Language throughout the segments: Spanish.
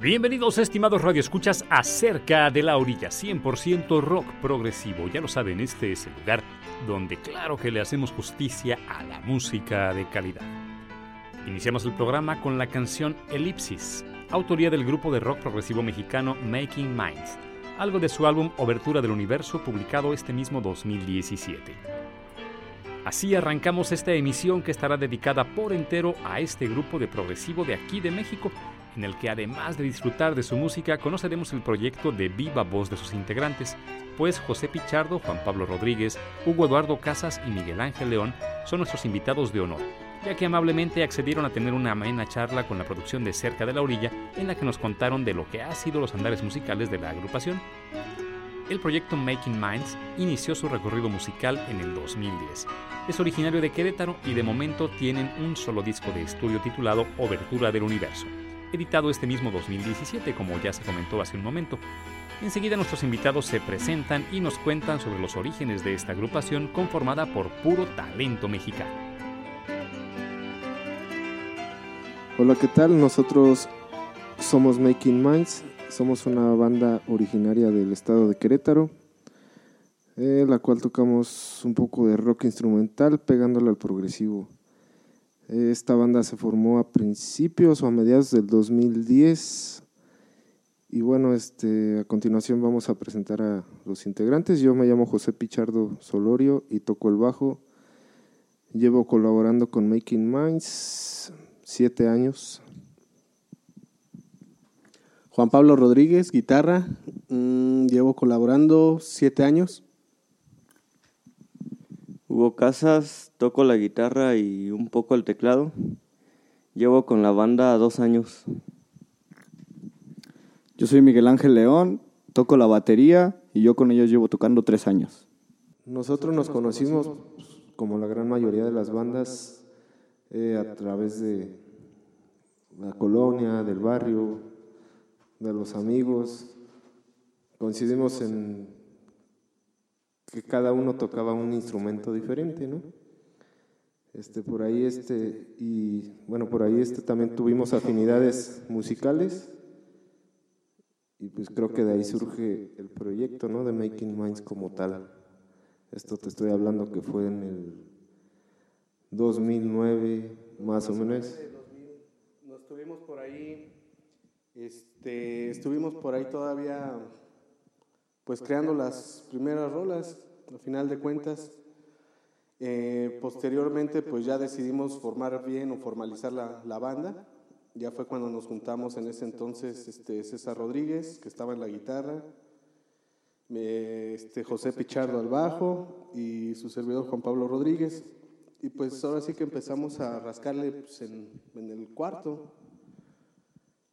Bienvenidos estimados radioescuchas acerca de la orilla 100% rock progresivo. Ya lo saben, este es el lugar donde claro que le hacemos justicia a la música de calidad. Iniciamos el programa con la canción Elipsis, autoría del grupo de rock progresivo mexicano Making Minds, algo de su álbum Obertura del Universo publicado este mismo 2017. Así arrancamos esta emisión que estará dedicada por entero a este grupo de progresivo de aquí de México en el que además de disfrutar de su música conoceremos el proyecto de viva voz de sus integrantes, pues José Pichardo, Juan Pablo Rodríguez, Hugo Eduardo Casas y Miguel Ángel León son nuestros invitados de honor, ya que amablemente accedieron a tener una amena charla con la producción de Cerca de la Orilla, en la que nos contaron de lo que ha sido los andares musicales de la agrupación. El proyecto Making Minds inició su recorrido musical en el 2010. Es originario de Querétaro y de momento tienen un solo disco de estudio titulado Obertura del Universo editado este mismo 2017, como ya se comentó hace un momento. Enseguida nuestros invitados se presentan y nos cuentan sobre los orígenes de esta agrupación conformada por puro talento mexicano. Hola, ¿qué tal? Nosotros somos Making Minds, somos una banda originaria del estado de Querétaro, eh, la cual tocamos un poco de rock instrumental pegándole al progresivo. Esta banda se formó a principios o a mediados del 2010. Y bueno, este, a continuación vamos a presentar a los integrantes. Yo me llamo José Pichardo Solorio y toco el bajo. Llevo colaborando con Making Minds siete años. Juan Pablo Rodríguez, guitarra. Mm, llevo colaborando siete años. Hugo Casas, toco la guitarra y un poco el teclado. Llevo con la banda dos años. Yo soy Miguel Ángel León, toco la batería y yo con ellos llevo tocando tres años. Nosotros nos conocimos, como la gran mayoría de las bandas, eh, a través de la colonia, del barrio, de los amigos. Coincidimos en que cada uno tocaba un instrumento diferente, ¿no? Este, por ahí este, y bueno, por ahí este también tuvimos afinidades musicales y pues creo que de ahí surge el proyecto, ¿no? De Making Minds como tal. Esto te estoy hablando que fue en el 2009, más o menos. Nos estuvimos por ahí, este, estuvimos por ahí todavía pues creando las primeras rolas, al final de cuentas. Eh, posteriormente, pues ya decidimos formar bien o formalizar la, la, banda. Ya fue cuando nos juntamos en ese entonces este, César Rodríguez, que estaba en la guitarra, este, José Pichardo al bajo y su servidor Juan Pablo Rodríguez. Y pues ahora sí que empezamos a rascarle pues, en, en, el cuarto.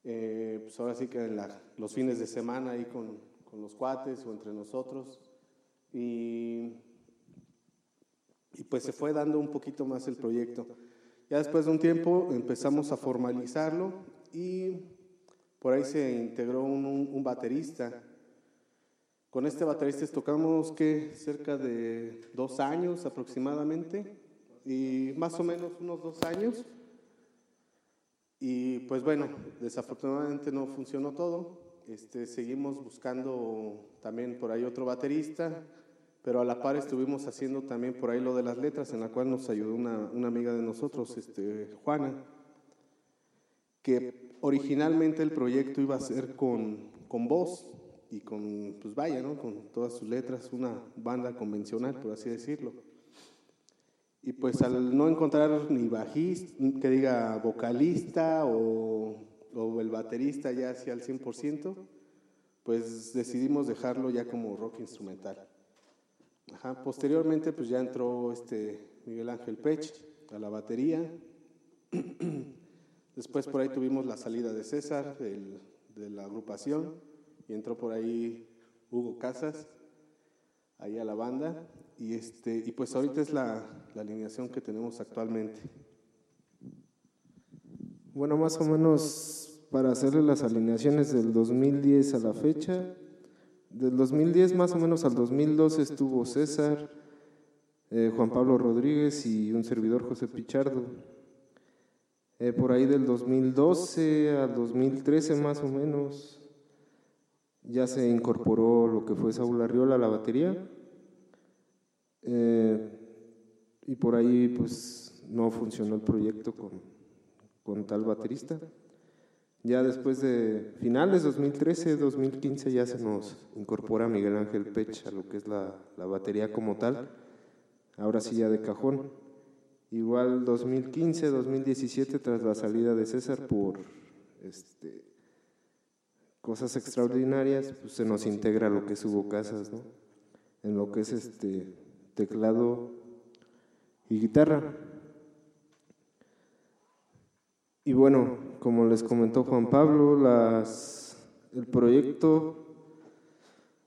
Eh, pues ahora sí que en la, los fines de semana ahí con, con los cuates o entre nosotros. Y, y pues se fue dando un poquito más el proyecto. Ya después de un tiempo empezamos a formalizarlo y por ahí se integró un, un baterista. Con este baterista tocamos que cerca de dos años aproximadamente y más o menos unos dos años. Y pues bueno, desafortunadamente no funcionó todo. Este, seguimos buscando también por ahí otro baterista, pero a la par estuvimos haciendo también por ahí lo de las letras, en la cual nos ayudó una, amiga de nosotros, este, Juana, que originalmente el proyecto iba a ser con, con voz y con, pues vaya, ¿no? con todas sus letras, una banda convencional, por así decirlo. Y pues al no encontrar ni bajista, que diga vocalista o o el baterista ya hacía al 100%, pues decidimos dejarlo ya como rock instrumental. Posteriormente pues ya entró este Miguel Ángel Pech a la batería. Después por ahí tuvimos la salida de César de la agrupación y entró por ahí Hugo Casas ahí a la banda y este y pues ahorita es la alineación que tenemos actualmente. Bueno, más o menos para hacerle las alineaciones del 2010 a la fecha, del 2010 más o menos al 2012 estuvo César, eh, Juan Pablo Rodríguez y un servidor José Pichardo. Eh, por ahí del 2012 al 2013 más o menos, ya se incorporó lo que fue Saúl Arriola a la batería. Eh, y por ahí pues no funcionó el proyecto con, con tal baterista. Ya después de finales 2013, 2015 ya se nos incorpora Miguel Ángel Pech a lo que es la, la batería como tal, ahora sí ya de cajón. Igual 2015, 2017 tras la salida de César por este, cosas extraordinarias, pues se nos integra lo que es Hugo Casas, ¿no? En lo que es este teclado y guitarra. Y bueno, como les comentó Juan Pablo, las, el proyecto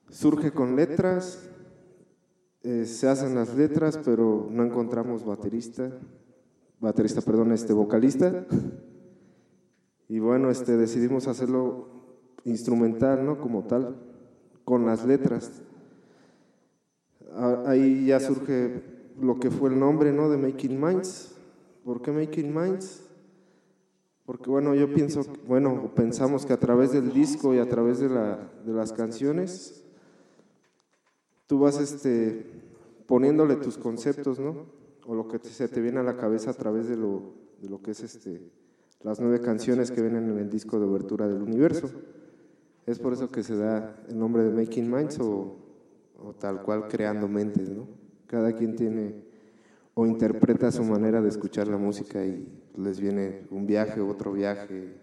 surge con letras, eh, se hacen las letras, pero no encontramos baterista, baterista, perdón, este vocalista. Y bueno, este decidimos hacerlo instrumental, ¿no? Como tal, con las letras. Ahí ya surge lo que fue el nombre, ¿no? De Making Minds. ¿Por qué Making Minds? Porque bueno, yo pienso, bueno, pensamos que a través del disco y a través de, la, de las canciones, tú vas este, poniéndole tus conceptos, ¿no? O lo que se te viene a la cabeza a través de lo, de lo que es este, las nueve canciones que vienen en el disco de obertura del universo. Es por eso que se da el nombre de Making Minds o, o tal cual creando mentes, ¿no? Cada quien tiene o interpreta su manera de escuchar la música y les viene un viaje, otro viaje,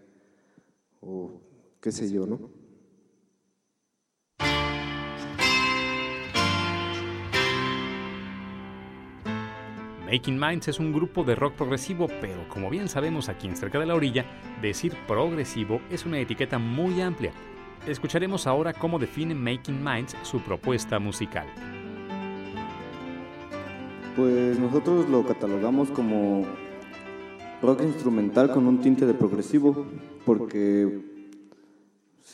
o qué sé yo, ¿no? Making Minds es un grupo de rock progresivo, pero como bien sabemos aquí en Cerca de la Orilla, decir progresivo es una etiqueta muy amplia. Escucharemos ahora cómo define Making Minds su propuesta musical. Pues nosotros lo catalogamos como rock instrumental con un tinte de progresivo, porque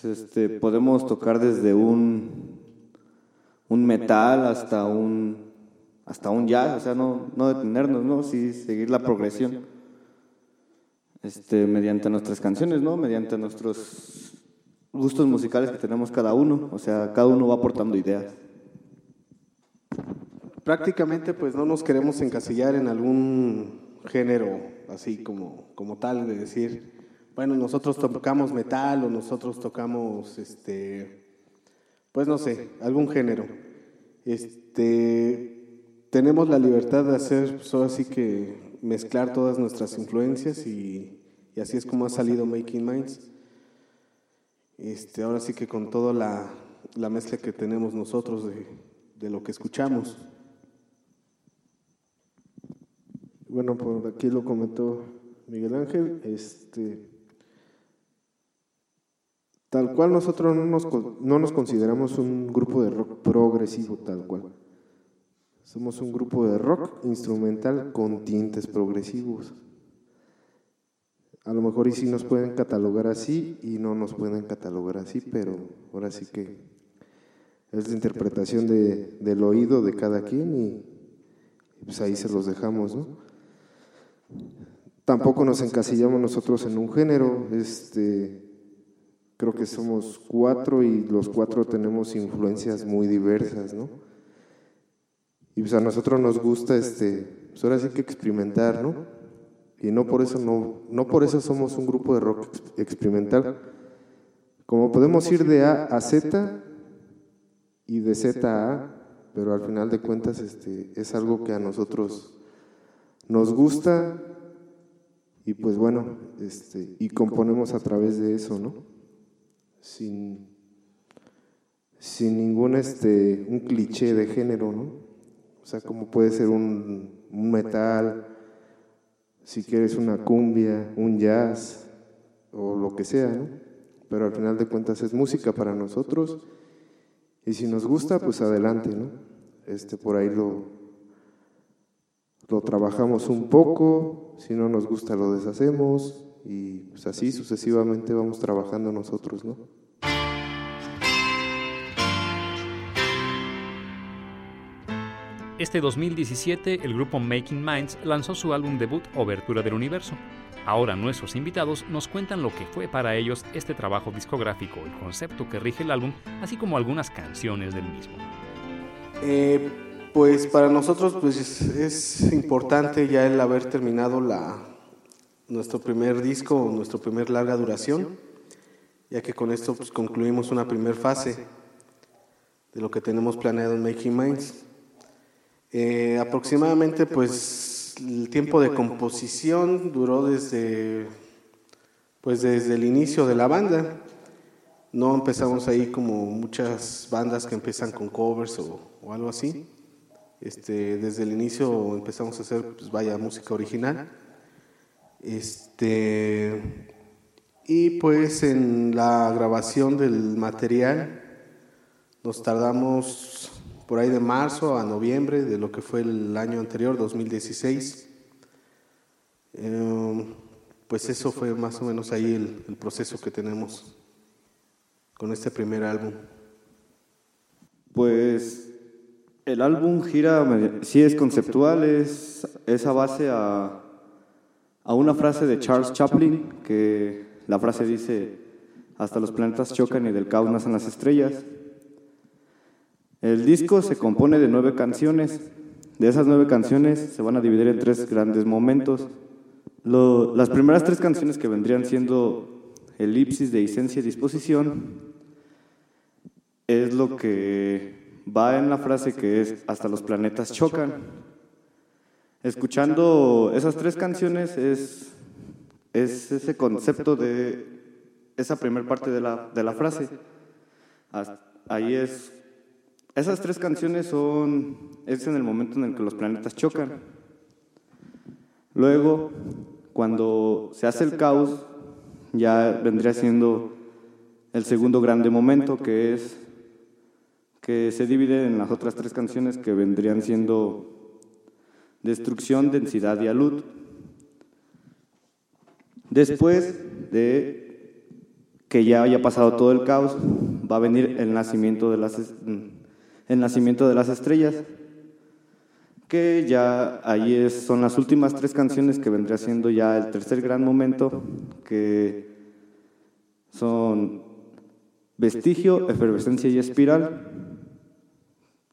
este, podemos tocar desde un, un metal hasta un, hasta un jazz, o sea, no, no detenernos, ¿no? Sí, seguir la progresión este, mediante nuestras canciones, ¿no? Mediante nuestros gustos musicales que tenemos cada uno, o sea, cada uno va aportando ideas. Prácticamente pues no nos queremos encasillar en algún género así como, como tal, de decir, bueno, nosotros tocamos metal o nosotros tocamos, este, pues no sé, algún género. Este, tenemos la libertad de hacer, pues, así que mezclar todas nuestras influencias y, y, así es como ha salido Making Minds. Este, ahora sí que con toda la, la mezcla que tenemos nosotros de, de lo que escuchamos. Bueno, por aquí lo comentó Miguel Ángel, este, tal cual nosotros no nos, no nos consideramos un grupo de rock progresivo, tal cual. Somos un grupo de rock instrumental con tintes progresivos. A lo mejor y sí nos pueden catalogar así y no nos pueden catalogar así, pero ahora sí que es la interpretación de, del oído de cada quien y pues ahí se los dejamos, ¿no? Tampoco nos encasillamos nosotros en un género, este, creo que somos cuatro y los cuatro tenemos influencias muy diversas, ¿no? Y pues a nosotros nos gusta, este, pues ahora sí que experimentar, ¿no? Y no por eso no, no por eso somos un grupo de rock experimental. Como podemos ir de A a Z y de Z a A, pero al final de cuentas este, es algo que a nosotros nos gusta y pues bueno, este, y componemos a través de eso, ¿no? Sin, sin ningún este, un cliché de género, ¿no? O sea, como puede ser un, un metal, si quieres una cumbia, un jazz o lo que sea, ¿no? Pero al final de cuentas es música para nosotros y si nos gusta, pues adelante, ¿no? Este, por ahí lo, lo trabajamos un poco, si no nos gusta lo deshacemos y pues así sucesivamente vamos trabajando nosotros, ¿no? Este 2017, el grupo Making Minds lanzó su álbum debut Obertura del Universo. Ahora nuestros invitados nos cuentan lo que fue para ellos este trabajo discográfico, el concepto que rige el álbum, así como algunas canciones del mismo. Eh, pues para nosotros pues, es importante ya el haber terminado la, nuestro primer disco, nuestro primer larga duración, ya que con esto pues, concluimos una primera fase de lo que tenemos planeado en Making Minds. Eh, aproximadamente, pues, el tiempo de composición duró desde, pues, desde el inicio de la banda. No empezamos ahí como muchas bandas que empiezan con covers o, algo así. Este, desde el inicio empezamos a hacer, pues, vaya, música original. Este, y pues en la grabación del material nos tardamos por ahí de marzo a noviembre de lo que fue el año anterior, 2016. Em, pues eso fue más o menos ahí el, proceso que tenemos con este primer álbum. Pues el álbum gira, sí es conceptual, es, esa base a, a una frase de Charles Chaplin, que la frase dice, hasta los planetas chocan y del caos nacen las estrellas. El disco se compone de nueve canciones. De esas nueve canciones se van a dividir en tres grandes momentos. las primeras tres canciones que vendrían siendo elipsis de esencia y disposición es lo que va en la frase que es hasta los planetas chocan. Escuchando esas tres canciones es, es ese concepto de esa primera parte de la, de la frase. Ahí es esas tres canciones son, es en el momento en el que los planetas chocan. Luego, cuando se hace el caos, ya vendría siendo el segundo grande momento, que es que se divide en las otras tres canciones que vendrían siendo destrucción, densidad y alud. Después de que ya haya pasado todo el caos, va a venir el nacimiento de las el nacimiento de las estrellas, que ya ahí son las últimas tres canciones que vendría siendo ya el tercer gran momento, que son Vestigio, Efervescencia y Espiral.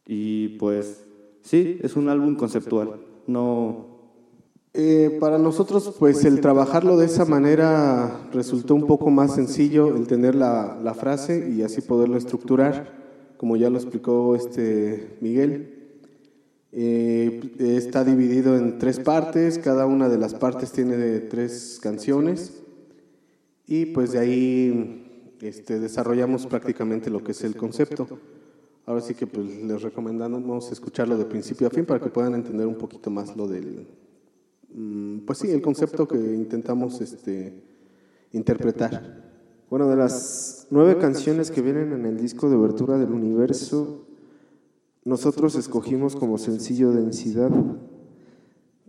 Y pues sí, es un álbum conceptual, no... Eh, para nosotros, pues el trabajarlo de esa manera resultó un poco más sencillo, el tener la, la frase y así poderlo estructurar como ya lo explicó este Miguel. Eh, está dividido en tres partes, cada una de las partes tiene tres canciones y pues de ahí este, desarrollamos prácticamente lo que es el concepto. Ahora sí que pues, les recomendamos escucharlo de principio a fin para que puedan entender un poquito más lo del, mm, pues sí, el concepto que intentamos este, interpretar. Bueno, de las nueve canciones que vienen en el disco de obertura del universo, nosotros escogimos como sencillo Densidad,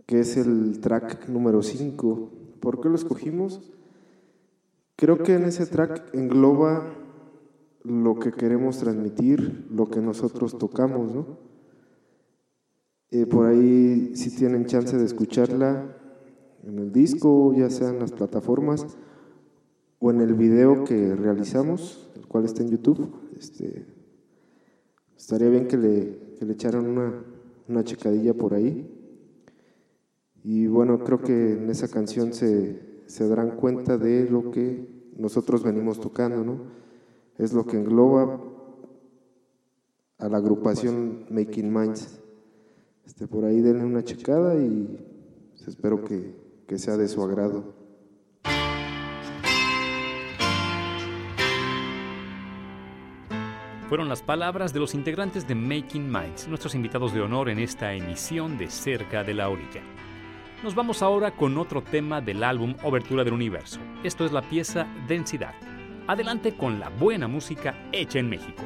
que es el track número 5. ¿Por qué lo escogimos? Creo que en ese track engloba lo que queremos transmitir, lo que nosotros tocamos, ¿no? Eh, por ahí si tienen chance de escucharla en el disco, ya sea en las plataformas, o en el video que realizamos, el cual está en YouTube. Este, estaría bien que le, que le echaran una, una checadilla por ahí. Y bueno, creo que en esa canción se, se darán cuenta de lo que nosotros venimos tocando, ¿no? Es lo que engloba a la agrupación Making Minds. Este, por ahí denle una checada y espero que, que sea de su agrado. Fueron las palabras de los integrantes de Making Minds, nuestros invitados de honor en esta emisión de Cerca de la Orilla. Nos vamos ahora con otro tema del álbum Obertura del Universo. Esto es la pieza Densidad. Adelante con la buena música hecha en México.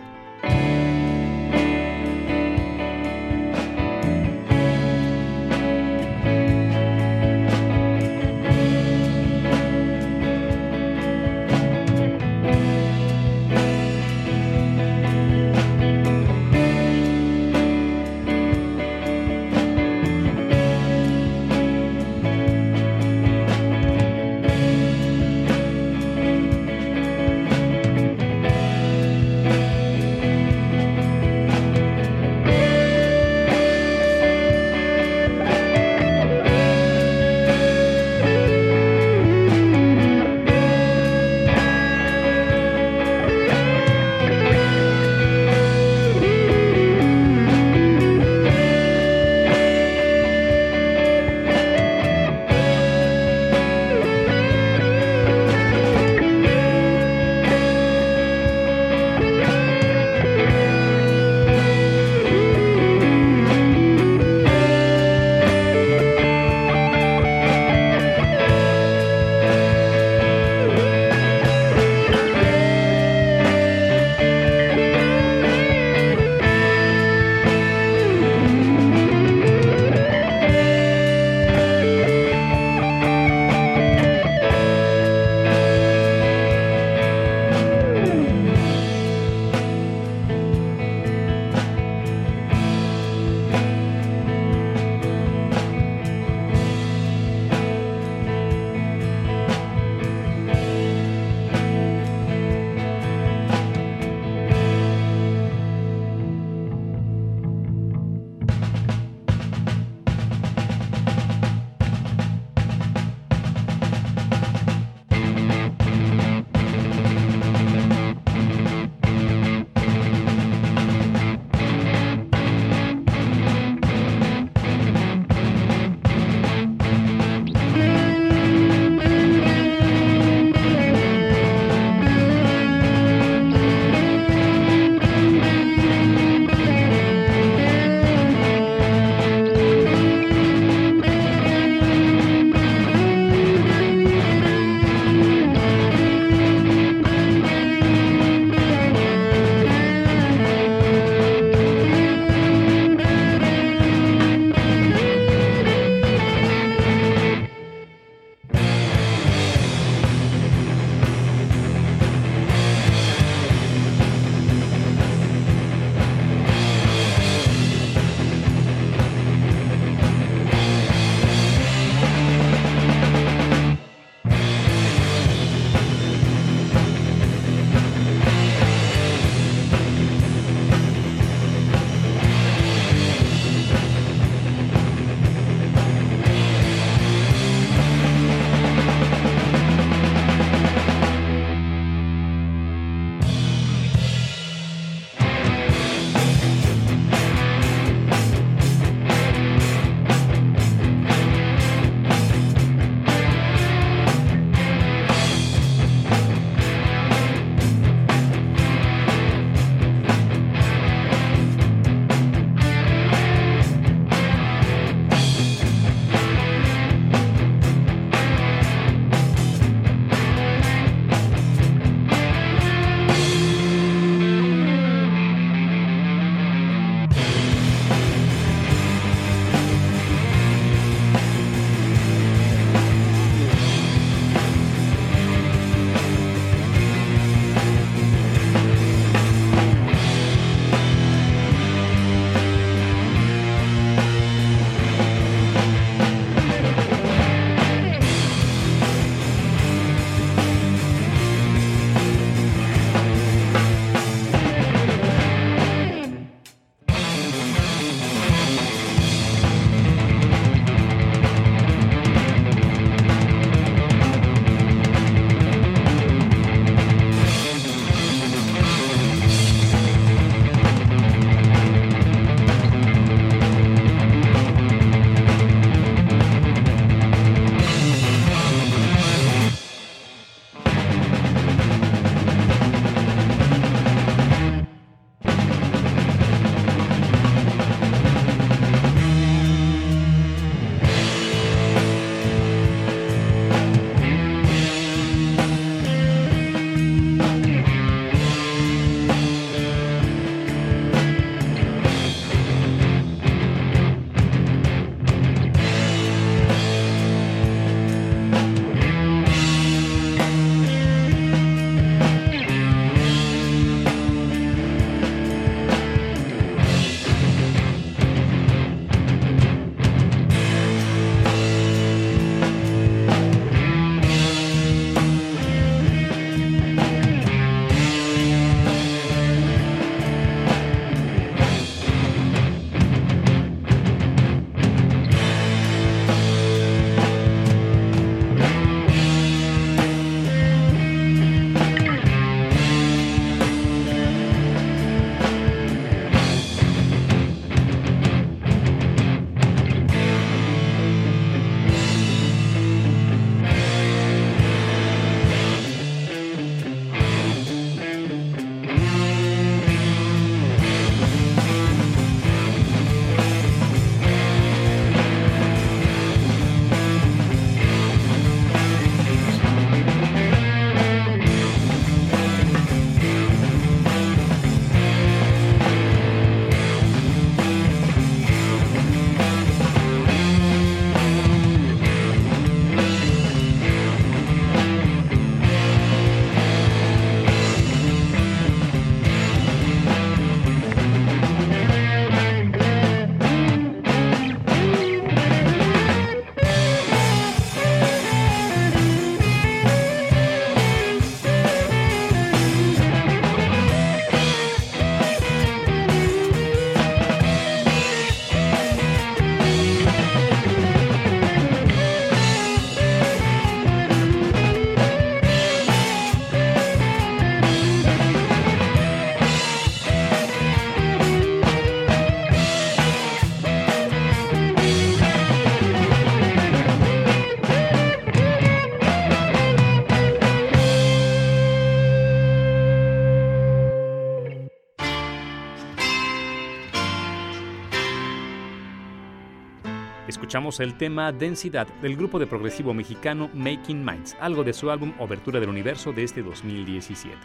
Escuchamos el tema Densidad del grupo de progresivo mexicano Making Minds, algo de su álbum Obertura del Universo de este 2017.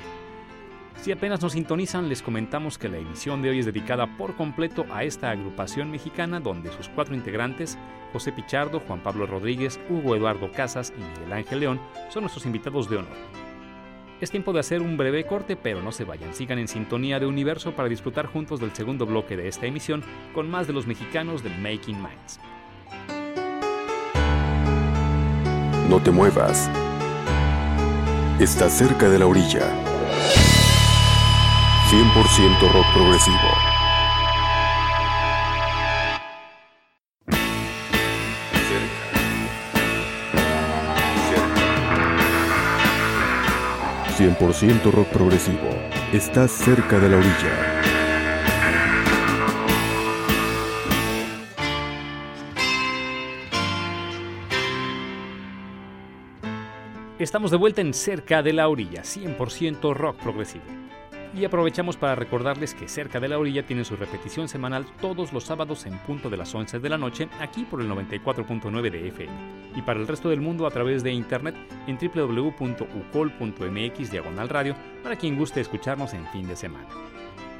Si apenas nos sintonizan, les comentamos que la emisión de hoy es dedicada por completo a esta agrupación mexicana donde sus cuatro integrantes, José Pichardo, Juan Pablo Rodríguez, Hugo Eduardo Casas y Miguel Ángel León, son nuestros invitados de honor. Es tiempo de hacer un breve corte, pero no se vayan, sigan en sintonía de Universo para disfrutar juntos del segundo bloque de esta emisión con más de los mexicanos del Making Minds. No te muevas. Estás cerca de la orilla 100% rock progresivo. Cerca. 100% rock progresivo. Estás cerca de la orilla. Estamos de vuelta en Cerca de la Orilla, 100% rock progresivo. Y aprovechamos para recordarles que Cerca de la Orilla tiene su repetición semanal todos los sábados en punto de las 11 de la noche, aquí por el 94.9 de FM. Y para el resto del mundo a través de internet en www.ucol.mx diagonal radio para quien guste escucharnos en fin de semana.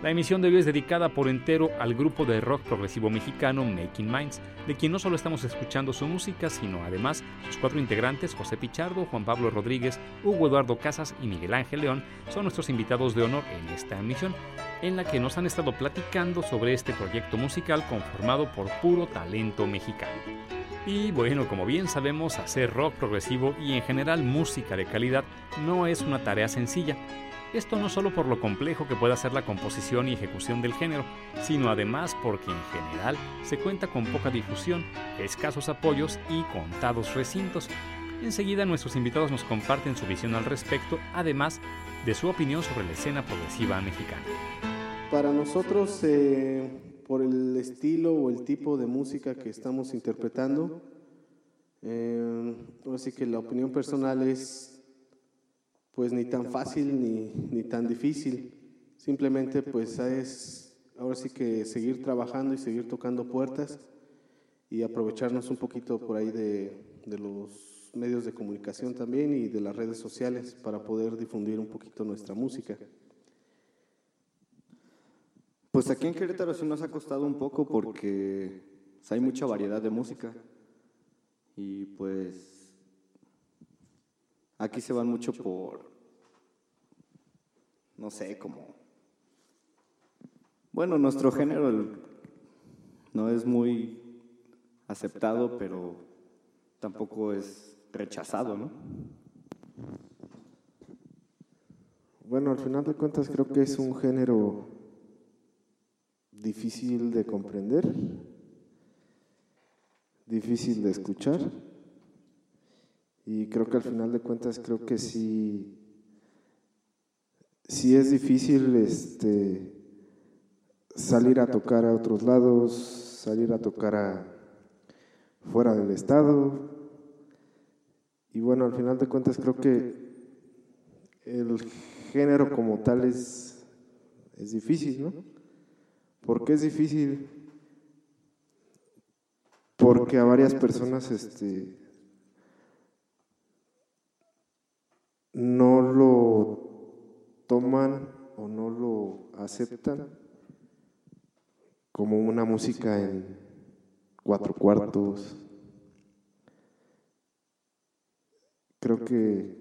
La emisión de hoy es dedicada por entero al grupo de rock progresivo mexicano Making Minds, de quien no solo estamos escuchando su música, sino además sus cuatro integrantes, José Pichardo, Juan Pablo Rodríguez, Hugo Eduardo Casas y Miguel Ángel León, son nuestros invitados de honor en esta emisión, en la que nos han estado platicando sobre este proyecto musical conformado por puro talento mexicano. Y bueno, como bien sabemos, hacer rock progresivo y en general música de calidad no es una tarea sencilla esto no solo por lo complejo que pueda ser la composición y ejecución del género, sino además porque en general se cuenta con poca difusión, escasos apoyos y contados recintos. Enseguida nuestros invitados nos comparten su visión al respecto, además de su opinión sobre la escena progresiva mexicana. Para nosotros, eh, por el estilo o el tipo de música que estamos interpretando, eh, así que la opinión personal es pues ni tan fácil ni, ni tan difícil. Simplemente pues es ahora sí que seguir trabajando y seguir tocando puertas y aprovecharnos un poquito por ahí de, de los medios de comunicación también y de las redes sociales para poder difundir un poquito nuestra música. Pues aquí en Querétaro sí nos ha costado un poco porque hay mucha variedad de música y pues Aquí se van mucho por, no sé, como... Bueno, nuestro género no es muy aceptado, pero tampoco es rechazado, ¿no? Bueno, al final de cuentas creo que es un género difícil de comprender, difícil de escuchar y creo que al final de cuentas creo que sí, sí es difícil este, salir a tocar a otros lados, salir a tocar fuera del estado. Y bueno, al final de cuentas creo que el género como tal es, es difícil, ¿no? ¿Por qué es difícil? Porque a varias personas este, no lo toman o no lo aceptan como una música en cuatro cuartos. Creo que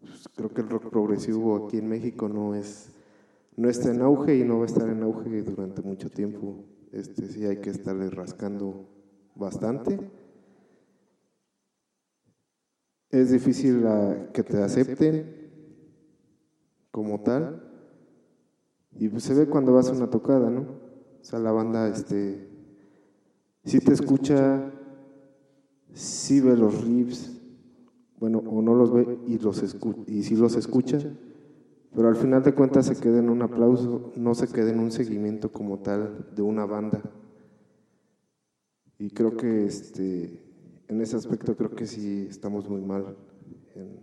pues, creo que el rock progresivo aquí en México no es no está en auge y no va a estar en auge durante mucho tiempo. Este sí hay que estarle rascando bastante es difícil que te acepten como tal. Y pues se ve cuando vas a una tocada, ¿no? O sea, la banda, este, si te escucha, si ve los riffs, bueno, o no los ve y, los y si los escucha, pero al final de cuentas se queda en un aplauso, no se queda en un seguimiento como tal de una banda. Y creo que este en ese aspecto creo que sí estamos muy mal en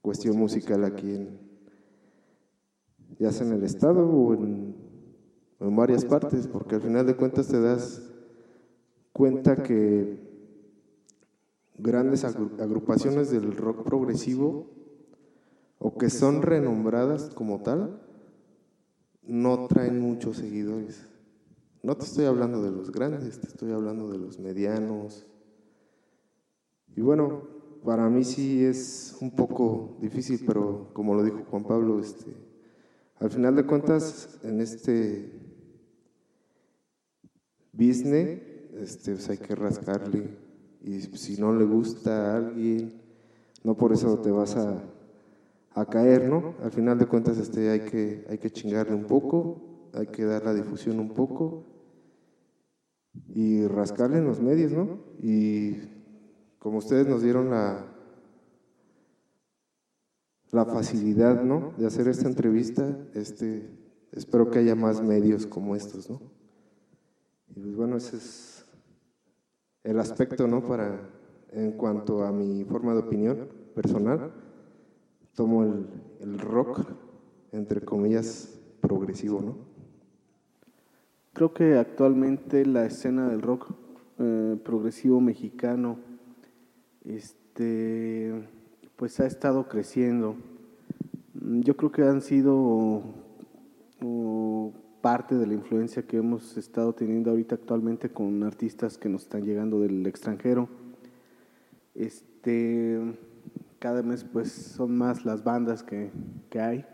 cuestión musical aquí en ya sea en el estado o en, en varias partes, porque al final de cuentas te das cuenta que grandes agrupaciones del rock progresivo o que son renombradas como tal, no traen muchos seguidores. No te estoy hablando de los grandes, te estoy hablando de los medianos. Y bueno, para mí sí es un poco difícil, pero como lo dijo Juan Pablo, este, al final de cuentas, en este business, este, pues hay que rascarle. Y si no le gusta a alguien, no por eso te vas a, a caer, ¿no? Al final de cuentas, este, hay, que, hay que chingarle un poco, hay que dar la difusión un poco y rascarle en los medios, ¿no? Como ustedes nos dieron la, la facilidad, ¿no? De hacer esta entrevista, este, espero que haya más medios como estos, ¿no? Y pues bueno, ese es el aspecto, ¿no? Para, en cuanto a mi forma de opinión personal, tomo el, el rock, entre comillas, progresivo, ¿no? Creo que actualmente la escena del rock eh, progresivo mexicano, este, pues ha estado creciendo. Yo creo que han sido parte de la influencia que hemos estado teniendo ahorita actualmente con artistas que nos están llegando del extranjero. Este, cada mes pues son más las bandas que, que hay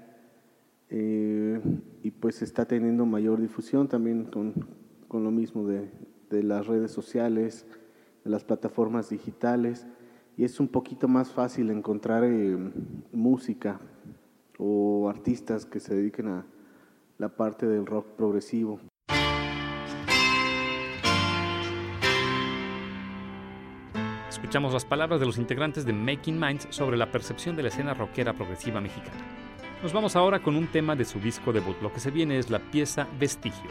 eh, y pues está teniendo mayor difusión también con, con lo mismo de, de, las redes sociales, de las plataformas digitales y es un poquito más fácil encontrar eh, música o artistas que se dediquen a, la parte del rock progresivo. Escuchamos las palabras de los integrantes de Making Minds sobre la percepción de la escena rockera progresiva mexicana. Nos vamos ahora con un tema de su disco debut. Lo que se viene es la pieza Vestigio.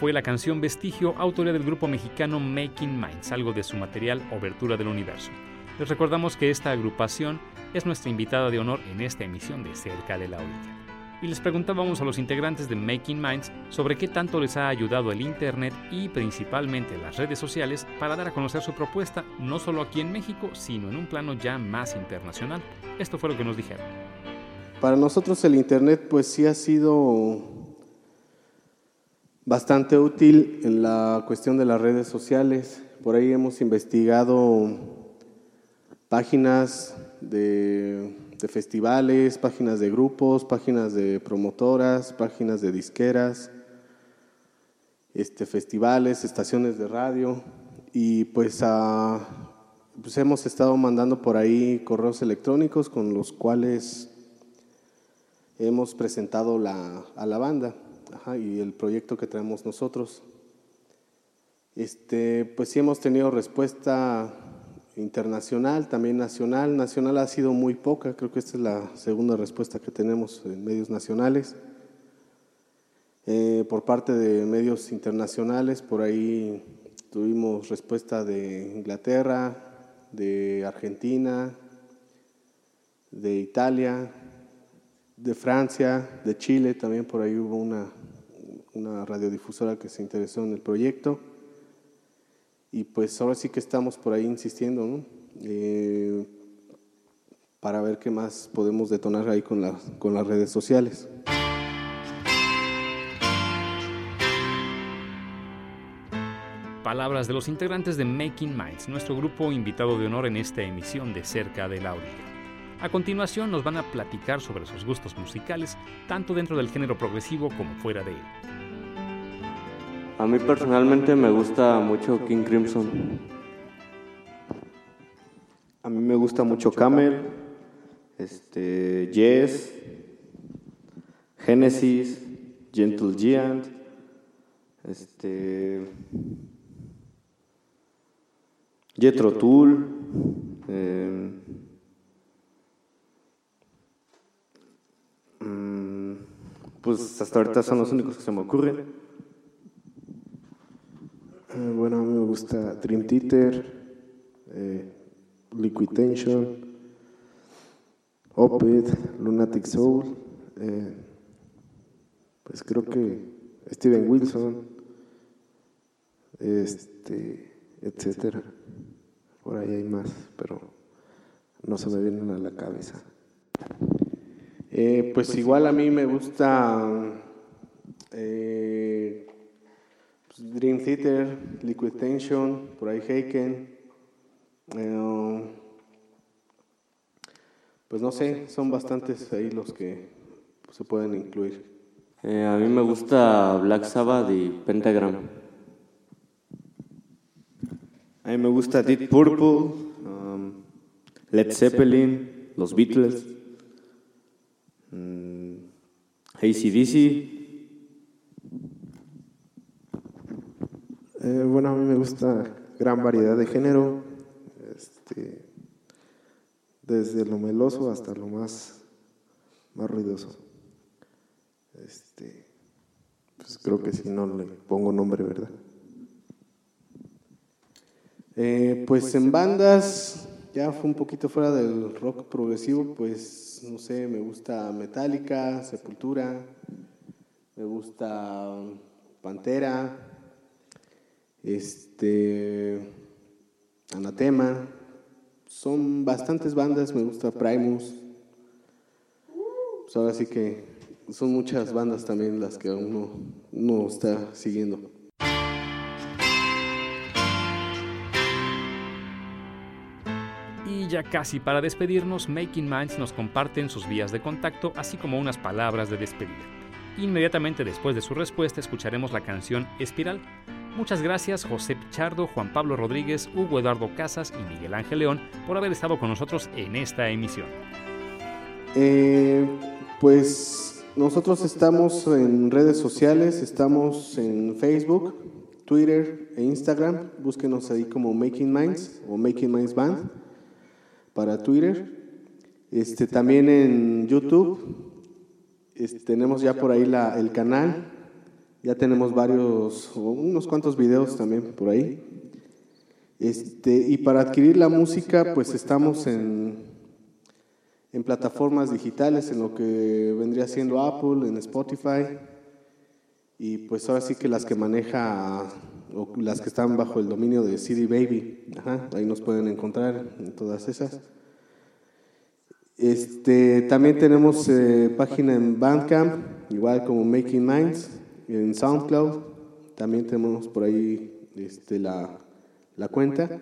Fue la canción Vestigio, autoría del grupo mexicano Making Minds, algo de su material Obertura del Universo. Les recordamos que esta agrupación es nuestra invitada de honor en esta emisión de Cerca de la Orilla. Y les preguntábamos a los integrantes de Making Minds sobre qué tanto les ha ayudado el Internet y principalmente las redes sociales para dar a conocer su propuesta, no solo aquí en México, sino en un plano ya más internacional. Esto fue lo que nos dijeron. Para nosotros el Internet pues sí ha sido bastante útil en la cuestión de las redes sociales. Por ahí hemos investigado páginas de, festivales, páginas de grupos, páginas de promotoras, páginas de disqueras, este, festivales, estaciones de radio y pues, pues hemos estado mandando por ahí correos electrónicos con los cuales hemos presentado la, a la banda y el proyecto que traemos nosotros. Este, pues sí hemos tenido respuesta internacional, también nacional. Nacional ha sido muy poca, creo que esta es la segunda respuesta que tenemos en medios nacionales. Eh, por parte de medios internacionales, por ahí tuvimos respuesta de Inglaterra, de Argentina, de Italia, de Francia, de Chile, también por ahí hubo una, una radiodifusora que se interesó en el proyecto. Y pues ahora sí que estamos por ahí insistiendo, ¿no? Eh, para ver qué más podemos detonar ahí con, con las redes sociales. Palabras de los integrantes de Making Minds, nuestro grupo invitado de honor en esta emisión de Cerca de la Orilla. A continuación nos van a platicar sobre sus gustos musicales, tanto dentro del género progresivo como fuera de él. A mí personalmente me gusta mucho King Crimson. A mí me gusta mucho Camel, este, Yes, Genesis, Gentle Giant, este, Jethro Tull, eh, mm, pues hasta ahorita son los únicos que se me ocurren. Eh, bueno, a mí me gusta Dream Theater, eh, Liquid Tension, Opeth, Lunatic Soul, eh, pues creo que Steven Wilson, este, etcétera. Por ahí hay más, pero no se me vienen a la cabeza. Pues igual a mí me gusta eh, Dream Theater, Liquid Tension, por ahí Heiken. Eh, pues no sé, son bastantes ahí los que se pueden incluir. Eh, a mí me gusta Black Sabbath y Pentagram. A mí me gusta Deep Purple, um, Led Zeppelin, los Beatles, um, ACDC. Eh, bueno, a mí me gusta gran variedad de género, este, desde lo meloso hasta lo más, más ruidoso. Este, pues creo que si no le pongo nombre, ¿verdad? Eh, pues en bandas, ya fue un poquito fuera del rock progresivo, pues no sé, me gusta Metallica, Sepultura, me gusta Pantera, este, Anatema, son bastantes bandas, me gusta Primus, pues ahora sí que son muchas bandas también las que uno, uno está siguiendo. Ya casi para despedirnos, Making Minds nos comparten sus vías de contacto, así como unas palabras de despedida. Inmediatamente después de su respuesta escucharemos la canción Espiral, Muchas gracias José Pichardo, Juan Pablo Rodríguez, Hugo Eduardo Casas y Miguel Ángel León por haber estado con nosotros en esta emisión. Eh, pues nosotros estamos en redes sociales, estamos en Facebook, Twitter e Instagram. Búsquenos ahí como Making Minds o Making Minds Band para Twitter. Este, también en YouTube tenemos ya por ahí la, el canal Ya tenemos varios, unos cuantos videos también por ahí. Este, y para adquirir la música, pues estamos en, en plataformas digitales, en lo que vendría siendo Apple, en Spotify, y pues ahora sí que las que maneja, o las que están bajo el dominio de CD Baby, ahí nos pueden encontrar en todas esas. Este, también tenemos eh, página en Bandcamp, igual como Making Minds, en SoundCloud, también tenemos por ahí este, la, la cuenta.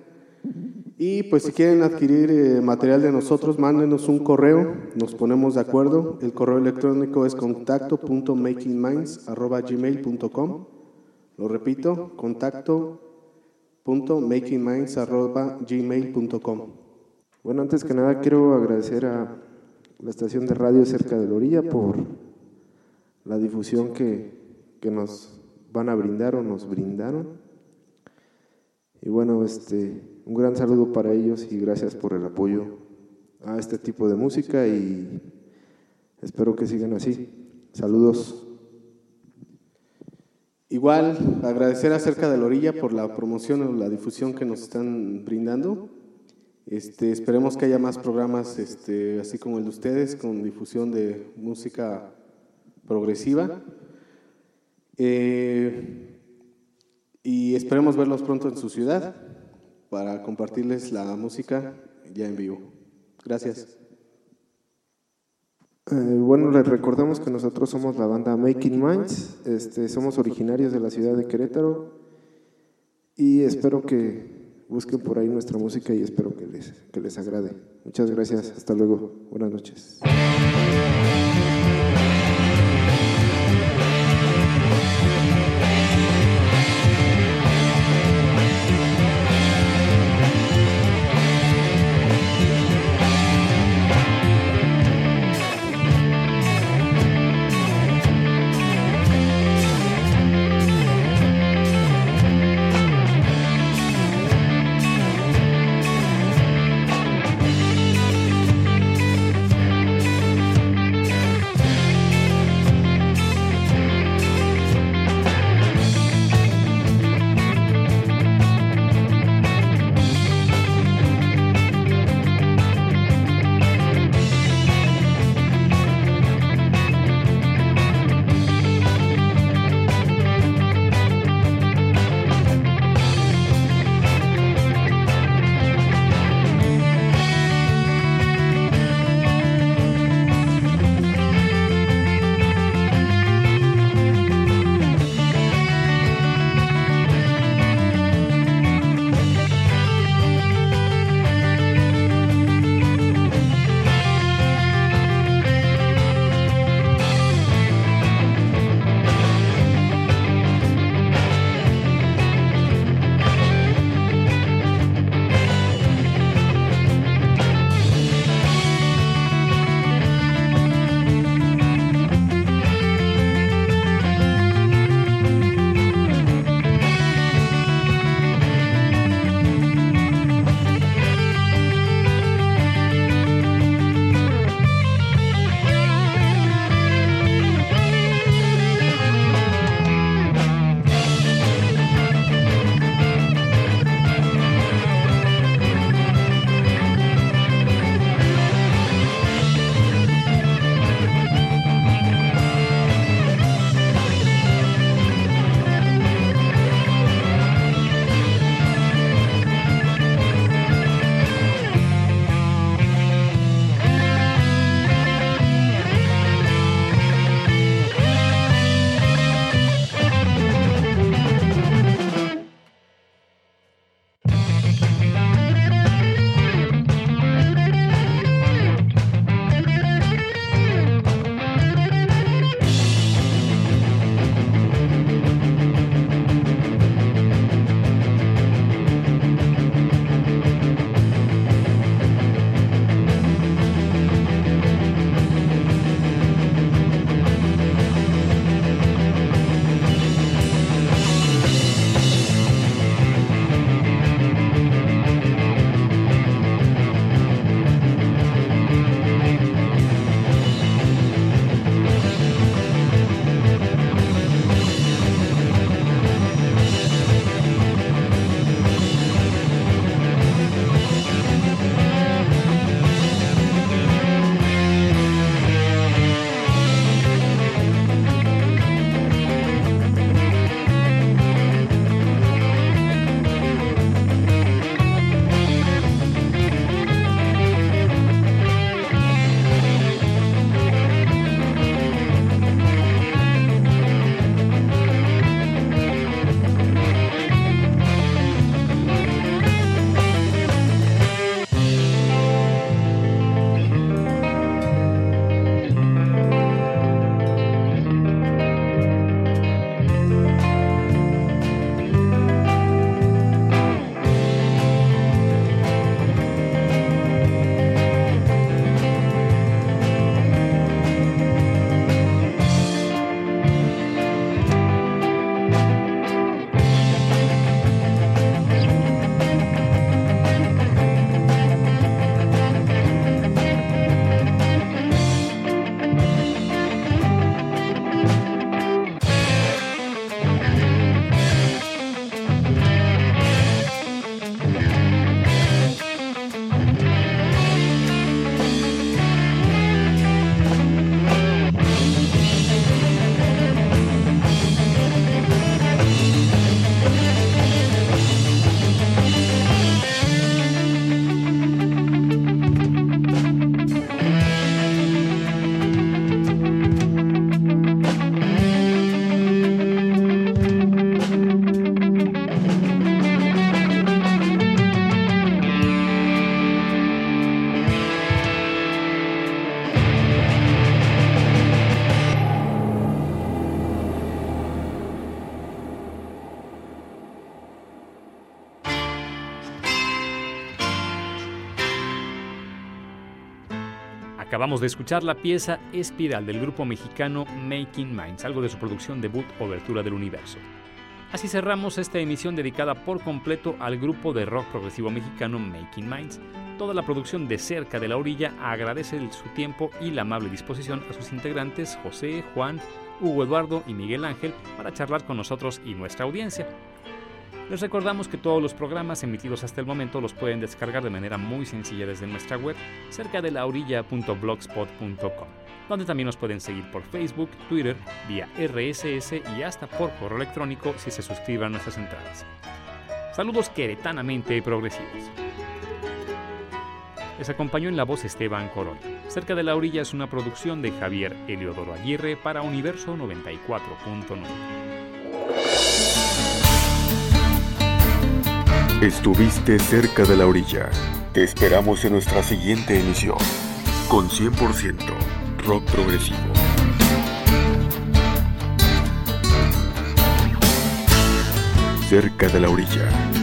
Y pues si quieren adquirir eh, material de nosotros, mándenos un correo, nos ponemos de acuerdo. El correo electrónico es contacto.makingminds.gmail.com. Lo repito, contacto.makingminds.gmail.com. Bueno, antes que nada quiero agradecer a la estación de radio cerca de la orilla por la difusión que, que nos van a brindar o nos brindaron. Y bueno, este, un gran saludo para ellos y gracias por el apoyo a este tipo de música y espero que sigan así. Saludos. Igual, agradecer acerca de la orilla por la promoción o la difusión que nos están brindando. Este, esperemos que haya más programas este, así como el de ustedes, con difusión de música progresiva. Eh, y esperemos verlos pronto en su ciudad para compartirles la música ya en vivo. Gracias. Eh, bueno, les recordamos que nosotros somos la banda Making Minds, este, somos originarios de la ciudad de Querétaro y espero que busquen por ahí nuestra música y espero que les, que les agrade. Muchas gracias, hasta luego, buenas noches. Acabamos de escuchar la pieza Espiral del grupo mexicano Making Minds, algo de su producción debut Obertura del Universo. Así cerramos esta emisión dedicada por completo al grupo de rock progresivo mexicano Making Minds. Toda la producción de Cerca de la Orilla agradece su tiempo y la amable disposición a sus integrantes José, Juan, Hugo Eduardo y Miguel Ángel para charlar con nosotros y nuestra audiencia. Les recordamos que todos los programas emitidos hasta el momento los pueden descargar de manera muy sencilla desde nuestra web cerca de la donde también nos pueden seguir por Facebook, Twitter, vía RSS y hasta por correo electrónico si se suscriben a nuestras entradas. Saludos queretanamente progresivos. Les acompañó en la voz Esteban Corona. Cerca de la orilla es una producción de Javier Eliodoro Aguirre para Universo 94.9. Estuviste cerca de la orilla. Te esperamos en nuestra siguiente emisión con 100% rock progresivo. Cerca de la orilla.